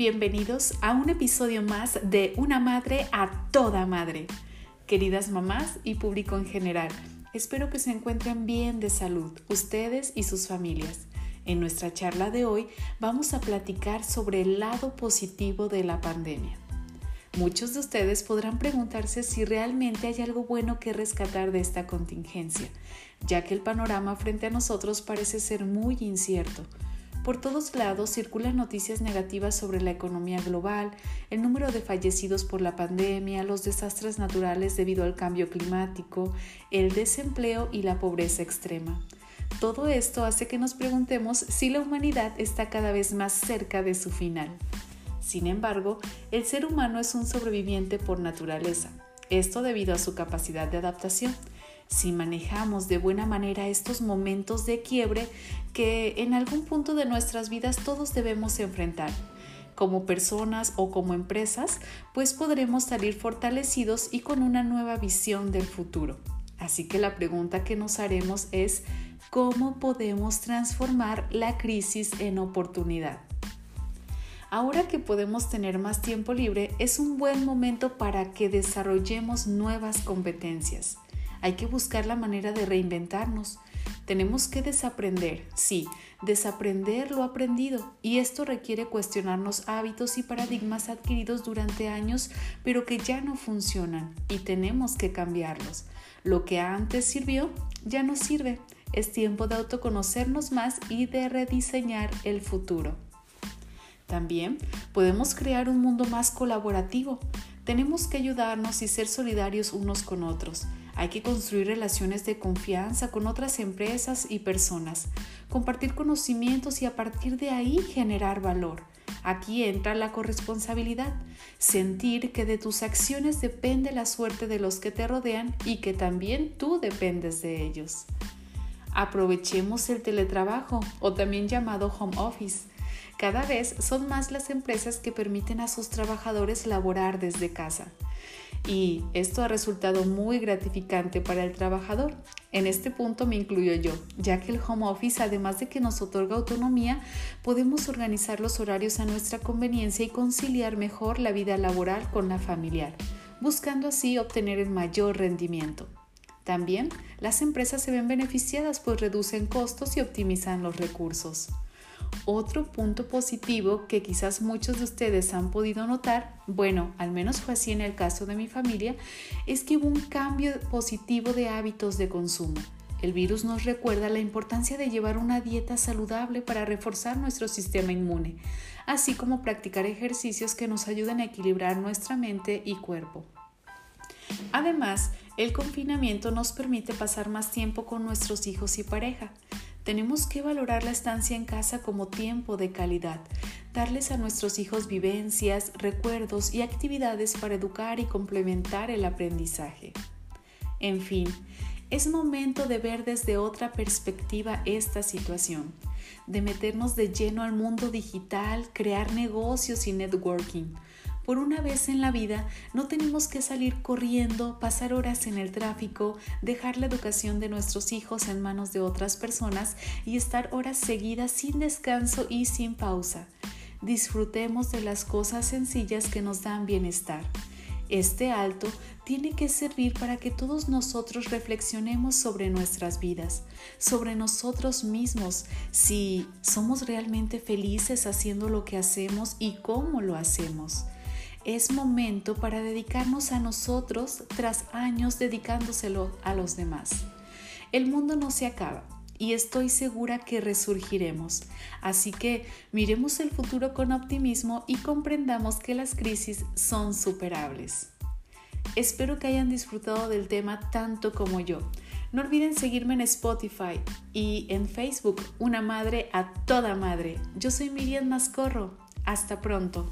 Bienvenidos a un episodio más de Una Madre a Toda Madre. Queridas mamás y público en general, espero que se encuentren bien de salud, ustedes y sus familias. En nuestra charla de hoy vamos a platicar sobre el lado positivo de la pandemia. Muchos de ustedes podrán preguntarse si realmente hay algo bueno que rescatar de esta contingencia, ya que el panorama frente a nosotros parece ser muy incierto por todos lados circulan noticias negativas sobre la economía global, el número de fallecidos por la pandemia, los desastres naturales debido al cambio climático, el desempleo y la pobreza extrema. Todo esto hace que nos preguntemos si la humanidad está cada vez más cerca de su final. Sin embargo, el ser humano es un sobreviviente por naturaleza, esto debido a su capacidad de adaptación si manejamos de buena manera estos momentos de quiebre que en algún punto de nuestras vidas todos debemos enfrentar. Como personas o como empresas, pues podremos salir fortalecidos y con una nueva visión del futuro. Así que la pregunta que nos haremos es, ¿cómo podemos transformar la crisis en oportunidad? Ahora que podemos tener más tiempo libre, es un buen momento para que desarrollemos nuevas competencias. Hay que buscar la manera de reinventarnos. Tenemos que desaprender, sí, desaprender lo aprendido. Y esto requiere cuestionarnos hábitos y paradigmas adquiridos durante años, pero que ya no funcionan y tenemos que cambiarlos. Lo que antes sirvió ya no sirve. Es tiempo de autoconocernos más y de rediseñar el futuro. También podemos crear un mundo más colaborativo. Tenemos que ayudarnos y ser solidarios unos con otros. Hay que construir relaciones de confianza con otras empresas y personas, compartir conocimientos y a partir de ahí generar valor. Aquí entra la corresponsabilidad, sentir que de tus acciones depende la suerte de los que te rodean y que también tú dependes de ellos. Aprovechemos el teletrabajo o también llamado home office. Cada vez son más las empresas que permiten a sus trabajadores laborar desde casa y esto ha resultado muy gratificante para el trabajador. En este punto me incluyo yo, ya que el home office, además de que nos otorga autonomía, podemos organizar los horarios a nuestra conveniencia y conciliar mejor la vida laboral con la familiar, buscando así obtener el mayor rendimiento. También las empresas se ven beneficiadas pues reducen costos y optimizan los recursos. Otro punto positivo que quizás muchos de ustedes han podido notar, bueno, al menos fue así en el caso de mi familia, es que hubo un cambio positivo de hábitos de consumo. El virus nos recuerda la importancia de llevar una dieta saludable para reforzar nuestro sistema inmune, así como practicar ejercicios que nos ayuden a equilibrar nuestra mente y cuerpo. Además, el confinamiento nos permite pasar más tiempo con nuestros hijos y pareja. Tenemos que valorar la estancia en casa como tiempo de calidad, darles a nuestros hijos vivencias, recuerdos y actividades para educar y complementar el aprendizaje. En fin, es momento de ver desde otra perspectiva esta situación, de meternos de lleno al mundo digital, crear negocios y networking por una vez en la vida no tenemos que salir corriendo, pasar horas en el tráfico, dejar la educación de nuestros hijos en manos de otras personas y estar horas seguidas sin descanso y sin pausa. Disfrutemos de las cosas sencillas que nos dan bienestar. Este alto tiene que servir para que todos nosotros reflexionemos sobre nuestras vidas, sobre nosotros mismos, si somos realmente felices haciendo lo que hacemos y cómo lo hacemos es momento para dedicarnos a nosotros tras años dedicándoselo a los demás. El mundo no se acaba y estoy segura que resurgiremos. Así que miremos el futuro con optimismo y comprendamos que las crisis son superables. Espero que hayan disfrutado del tema tanto como yo. No olviden seguirme en Spotify y en Facebook, Una Madre a Toda Madre. Yo soy Miriam Mascorro. Hasta pronto.